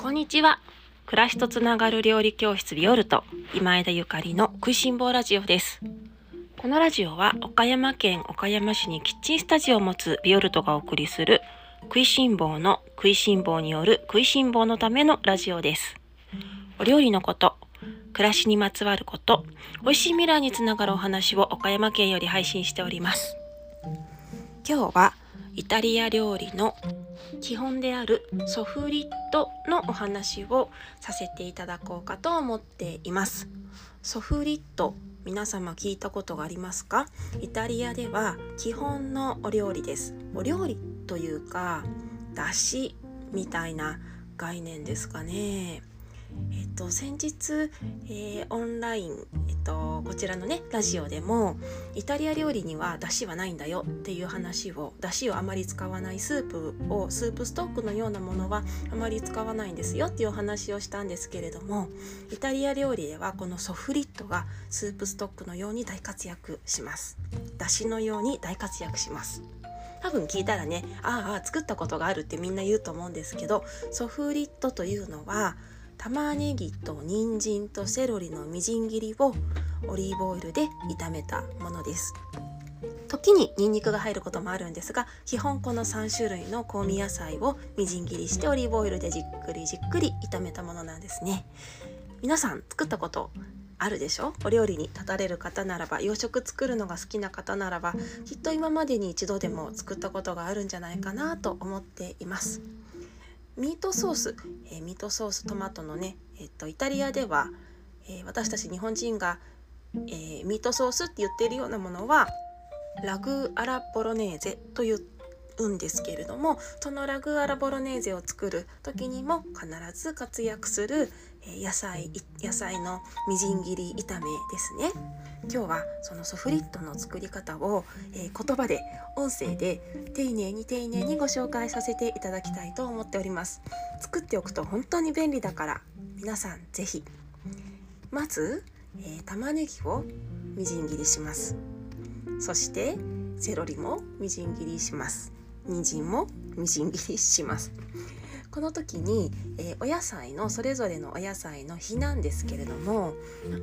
こんにちは。暮らしとつながる料理教室ビオルト今枝ゆかりの食いしん坊ラジオです。このラジオは岡山県岡山市にキッチンスタジオを持つビオルトがお送りする食いしん坊の食いしん坊による食いしん坊のためのラジオです。お料理のこと、暮らしにまつわること、美味しい未来につながるお話を岡山県より配信しております。今日はイタリア料理の基本であるソフリットのお話をさせていただこうかと思っています。ソフリット皆様聞いたことがありますか？イタリアでは基本のお料理です。お料理というかだしみたいな概念ですかね。えっと、先日、えーオンライン、えっと、こちらのねラジオでもイタリア料理には出汁はないんだよっていう話を出汁をあまり使わないスープをスープストックのようなものはあまり使わないんですよっていうお話をしたんですけれどもイタリア料理ではこのソフリットがスープストックのように大活躍します。出汁のように大活躍します。多分聞いたらねああ作ったことがあるってみんな言うと思うんですけどソフリットというのは玉ねぎと人参とセロリのみじん切りをオリーブオイルで炒めたものです。時にニンニクが入ることもあるんですが基本この3種類の香味野菜をみじん切りしてオリーブオイルでじっくりじっくり炒めたものなんですね。皆さん作ったことあるでしょ？お料理に立たれる方ならば洋食作るのが好きな方ならばきっと今までに一度でも作ったことがあるんじゃないかなと思っています。ミートソース、えーミートソーストマトのね、えっとイタリアでは、えー私たち日本人が、えーミートソースって言ってるようなものはラグアラボロネーゼと言うんですけれどもそのラグアラボロネーゼを作る時にも必ず活躍する、野菜い野菜のみじん切り炒めですね。今日はそのソフリットの作り方を、えー言葉で音声で丁寧に丁寧にご紹介させていただきたいと思っております。作っておくと本当に便利だから皆さんぜひまず、えー玉ねぎをみじん切りします。そしてセロリもみじん切りします。人参もみじん切りしますこの時に、えーお野菜のそれぞれのお野菜の比なんですけれども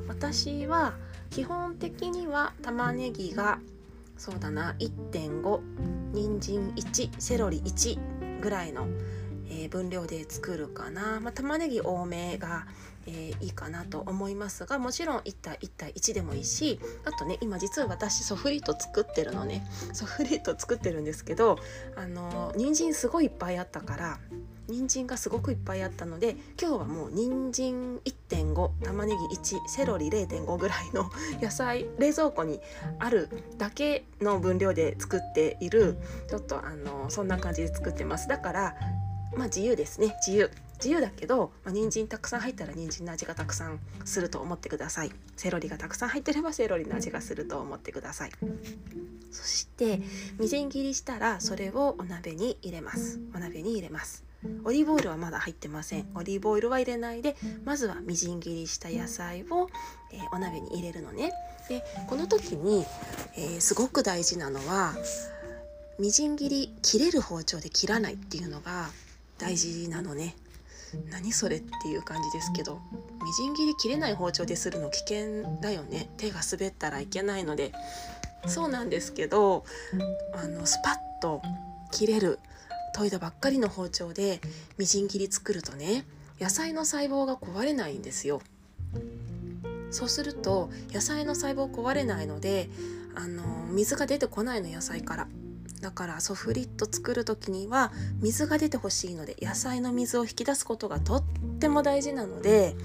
私は基本的には玉ねぎがそうだな1.5人参1セロリ1ぐらいの、えー分量で作るかな、まあ、玉ねぎ多めが、えーいいかなと思いますがもちろん1対1対1でもいいしあとね今実は私ソフリット作ってるのね。ソフリット作ってるんですけどあの人参すごいいっぱいあったから人参がすごくいっぱいあったので今日はもう人参1.5玉ねぎ1セロリ0.5ぐらいの 野菜冷蔵庫にあるだけの分量で作っているちょっとあのそんな感じで作ってます。だからまあ自由ですね。自由。自由だけど、まあ、人参たくさん入ったら人参の味がたくさんすると思ってください。セロリがたくさん入ってればセロリの味がすると思ってください。そしてみじん切りしたらそれをお鍋に入れます。お鍋に入れます。オリーブオイルはまだ入ってません。オリーブオイルは入れないでまずはみじん切りした野菜を、えーお鍋に入れるのね。でこの時に、えーすごく大事なのはみじん切り切れる包丁で切らないっていうのが大事なのね。何それっていう感じですけどみじん切り切れない包丁でするの危険だよね。手が滑ったらいけないので。そうなんですけどあのスパッと切れる研いだばっかりの包丁でみじん切り作るとね野菜の細胞が壊れないんですよ。そうすると野菜の細胞壊れないのであの水が出てこないの野菜から。だからソフリット作る時には水が出てほしいので野菜の水を引き出すことがとっても大事なので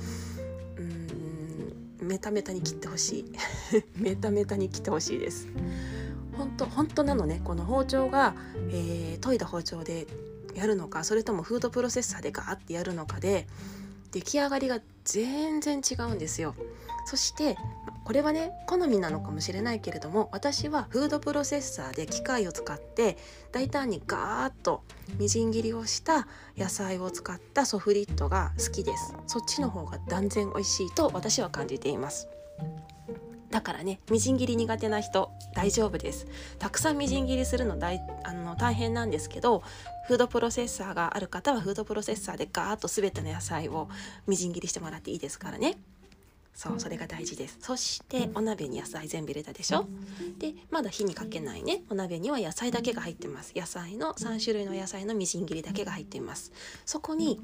うーんメタメタに切ってほしい。メタメタに切ってほしいです。本当本当なのね。この包丁が、えー研いだ包丁でやるのかそれともフードプロセッサーでガーってやるのかで出来上がりが全然違うんですよ。そしてこれはね好みなのかもしれないけれども私はフードプロセッサーで機械を使って大胆にガーッとみじん切りをした野菜を使ったソフリットが好きです。そっちの方が断然美味しいと私は感じています。だからねみじん切り苦手な人大丈夫です。たくさんみじん切りするの大あの大変なんですけどフードプロセッサーがある方はフードプロセッサーでガーッと全ての野菜をみじん切りしてもらっていいですからね。そうそれが大事です。そしてお鍋に野菜全部入れたでしょ？でまだ火にかけないね。お鍋には野菜だけが入ってます。野菜の3種類の野菜のみじん切りだけが入っています。そこに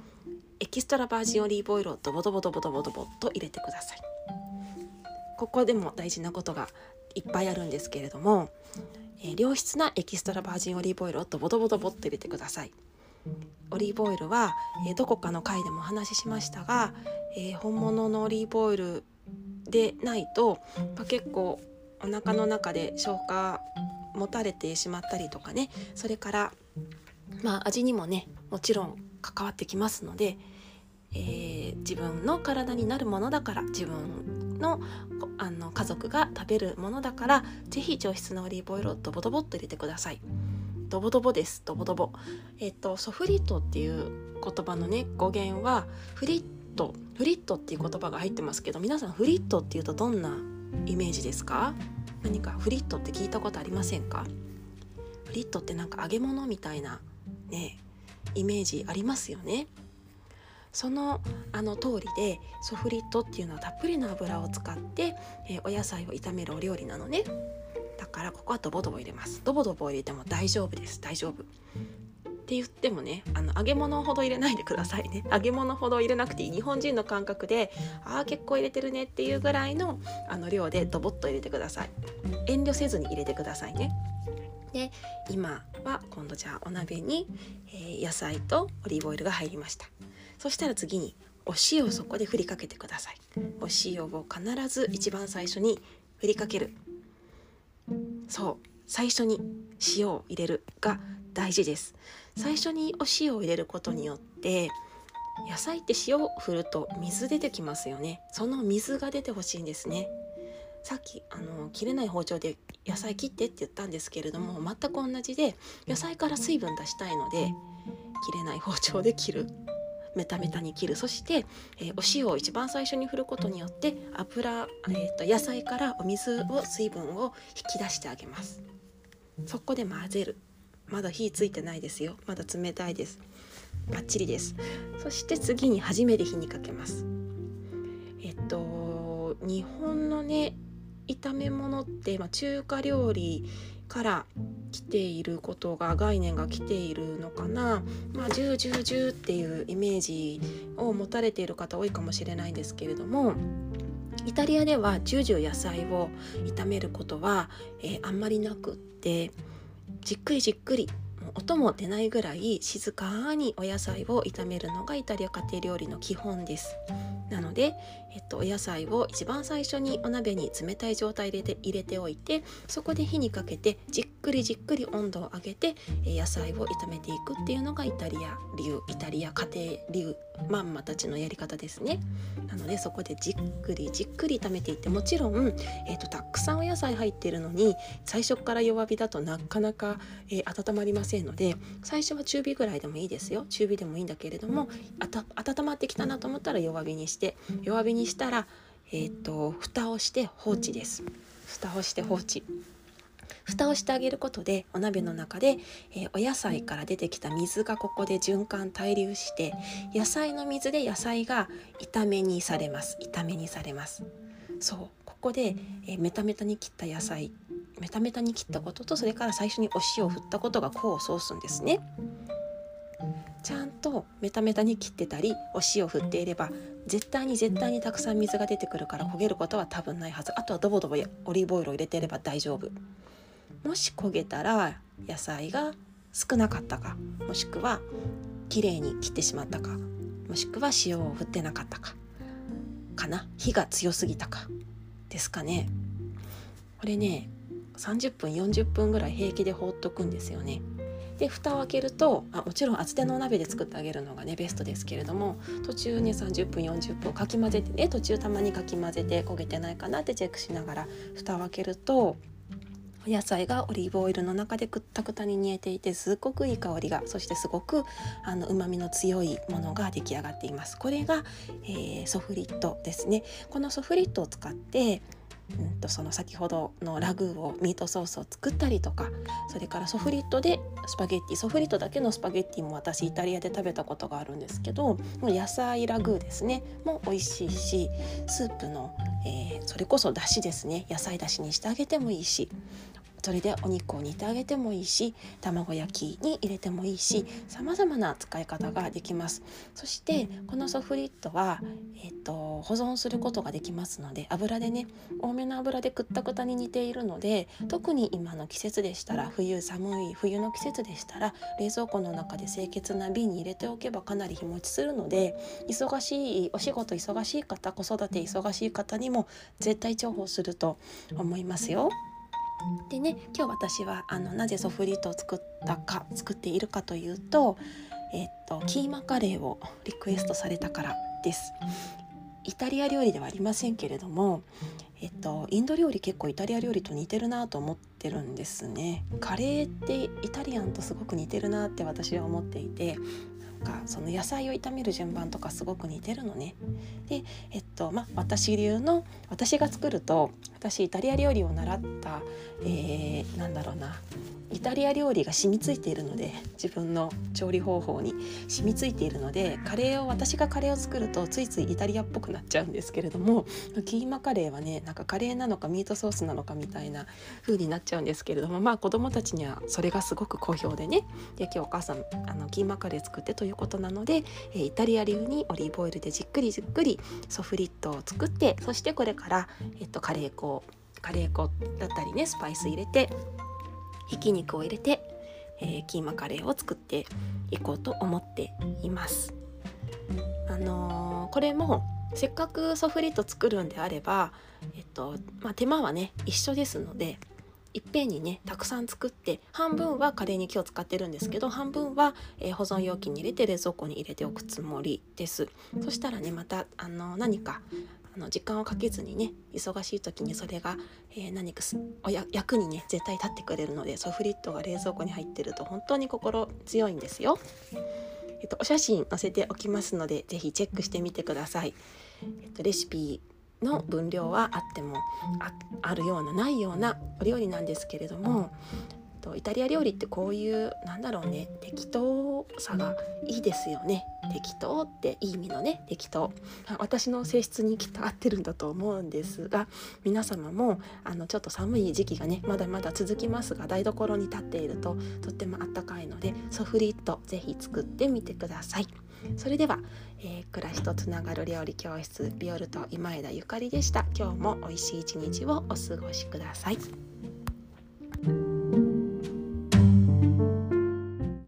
エキストラバージンオリーブオイルをドボドボドボドボドボと入れてください。ここでも大事なことがいっぱいあるんですけれども、えー、良質なエキストラバージンオリーブオイルをドボドボドボっと入れてください。オリーブオイルは、えー、どこかの回でもお話ししましたが、えー、本物のオリーブオイルでないと、まあ、結構お腹の中で消化持たれてしまったりとかねそれからまあ味にもねもちろん関わってきますので、えー、自分の体になるものだから自分のあの家族が食べるものだから是非上質なオリーブオイルをドボドボっと入れてください。ドボドボですドボドボ。えっ、とソフリットっていう言葉のね語源はフリットフリットっていう言葉が入ってますけど皆さんフリットっていうとどんなイメージですか？何かフリットって聞いたことありませんか？フリットってなんか揚げ物みたいなねイメージありますよねそのあの通りでソフリットっていうのはたっぷりの油を使って、えー、お野菜を炒めるお料理なのね。だからここはドボドボ入れます。ドボドボ入れても大丈夫です。大丈夫。って言ってもねあの揚げ物ほど入れないでくださいね。揚げ物ほど入れなくていい。日本人の感覚でああ結構入れてるね。っていうぐらいのあの量でドボッと入れてください。遠慮せずに入れてくださいね。で今は今度じゃあお鍋に、えー、野菜とオリーブオイルが入りました。そしたら次にお塩をそこで振りかけてください。お塩を必ず一番最初に振りかける。そう。最初に塩を入れるが大事です。最初にお塩を入れることによって野菜って塩を振ると水出てきますよね。その水が出てほしいんですね。さっきあの切れない包丁で野菜切ってって言ったんですけれども全く同じで野菜から水分出したいので切れない包丁で切る。メタメタに切る。そして、えー、お塩を一番最初に振ることによって油、えーと、野菜からお水を水分を引き出してあげます。そこで混ぜる。まだ火ついてないですよ。まだ冷たいです。バッチリです。そして次に初めて火にかけます。えっと日本のね炒め物って、まあ、中華料理から来ていることが概念が来ているのかな。まあ10、10、っていうイメージを持たれている方多いかもしれないんですけれどもイタリアではジュージュ野菜を炒めることは、えー、あんまりなくってじっくりじっくり音も出ないぐらい静かにお野菜を炒めるのがイタリア家庭料理の基本です。なので、えっと、お野菜を一番最初にお鍋に冷たい状態で入れておいてそこで火にかけてじっくりじっくり温度を上げて野菜を炒めていくっていうのがイタリア流イタリア家庭流まんまたちのやり方ですね。なのでそこでじっくりじっくり炒めていってもちろん、えーと、たくさんお野菜入ってるのに最初から弱火だとなかなか、えー、温まりませんので最初は中火ぐらいでもいいですよ中火でもいいんだけれども温まってきたなと思ったら弱火にして弱火にしたら、えーと、蓋をして放置です。蓋をして放置蓋をしてあげることでお鍋の中で、えー、お野菜から出てきた水がここで循環滞留して野菜の水で野菜が炒めにされます。炒めにされます。そう。ここで、えー、メタメタに切った野菜メタメタに切ったこととそれから最初にお塩を振ったことが功を奏すんですね。ちゃんとメタメタに切ってたりお塩を振っていれば絶対に絶対にたくさん水が出てくるから焦げることは多分ないはず。あとはドボドボオリーブオイルを入れていれば大丈夫。もし焦げたら野菜が少なかったかもしくは綺麗に切ってしまったかもしくは塩を振ってなかったかかな？火が強すぎたかですかね。これね30分40分ぐらい平気で放っとくんですよね。で蓋を開けるとあもちろん厚手のお鍋で作ってあげるのがねベストですけれども途中ね30分40分かき混ぜてね途中たまにかき混ぜて焦げてないかなってチェックしながら蓋を開けるとお野菜がオリーブオイルの中でくったくたに煮えていてすっごくいい香りがそしてすごくあの旨味の強いものが出来上がっています。これが、えー、ソフリットですね。このソフリットを使ってうんとその先ほどのラグーをミートソースを作ったりとかそれからソフリットでスパゲッティソフリットだけのスパゲッティも私イタリアで食べたことがあるんですけど野菜ラグーですね。も美味しいしスープの、えー、それこそだしですね。野菜だしにしてあげてもいいしそれでお肉を煮てあげてもいいし卵焼きに入れてもいいしさまざまな使い方ができますそしてこのソフリットは、えーと、保存することができますので油でね多めの油でくったくたに煮ているので特に今の季節でしたら冬寒い冬の季節でしたら冷蔵庫の中で清潔な瓶に入れておけばかなり日持ちするので忙しいお仕事忙しい方子育て忙しい方にも絶対重宝すると思いますよ。でね今日私はあのなぜソフリートを作ったか作っているかというと,、え、っとキーマカレーをリクエストされたからです。イタリア料理ではありませんけれども、えっと、インド料理結構イタリア料理と似てるなと思ってるんですね。カレーってイタリアンとすごく似てるなって私は思っていてかその野菜を炒める順番とかすごく似てるのね。でえっとまあ私流の私が作ると私イタリア料理を習った、えー、なんだろうなイタリア料理が染みついているので自分の調理方法に染みついているのでカレーを私がカレーを作るとついついイタリアっぽくなっちゃうんですけれどもキーマカレーはねなんかカレーなのかミートソースなのかみたいな風になっちゃうんですけれどもまあ子供たちにはそれがすごく好評でねで今日お母さんあのキーマカレー作ってということなので、えイタリア流にオリーブオイルでじっくりじっくりソフリットを作ってそしてこれから、えっと、カレー粉カレー粉だったりねスパイス入れてひき肉を入れて、えー、キーマカレーを作っていこうと思っています。あのー、これもせっかくソフリット作るんであれば、えっとまあ、手間はね一緒ですのでいっぺんにねたくさん作って半分はカレーに今日使ってるんですけど半分は、えー、保存容器に入れて冷蔵庫に入れておくつもりですそしたらねまたあの何かあの時間をかけずにね忙しい時にそれが、えー、何かおや役にね絶対立ってくれるのでソフリットが冷蔵庫に入ってると本当に心強いんですよ。えっと、お写真載せておきますので是非チェックしてみてください。えっと、レシピの分量はあってもあるようなないようなお料理なんですけれどもとイタリア料理ってこういうなんだろうね適当さがいいですよね。適当っていい意味のね適当。私の性質にきっと合ってるんだと思うんですが皆様もあのちょっと寒い時期がねまだまだ続きますが台所に立っているととってもあったかいのでソフリットぜひ作ってみてください。それでは、えー、暮らしとつながる料理教室ビオルト今枝ゆかりでした。今日も美味しい一日をお過ごしください。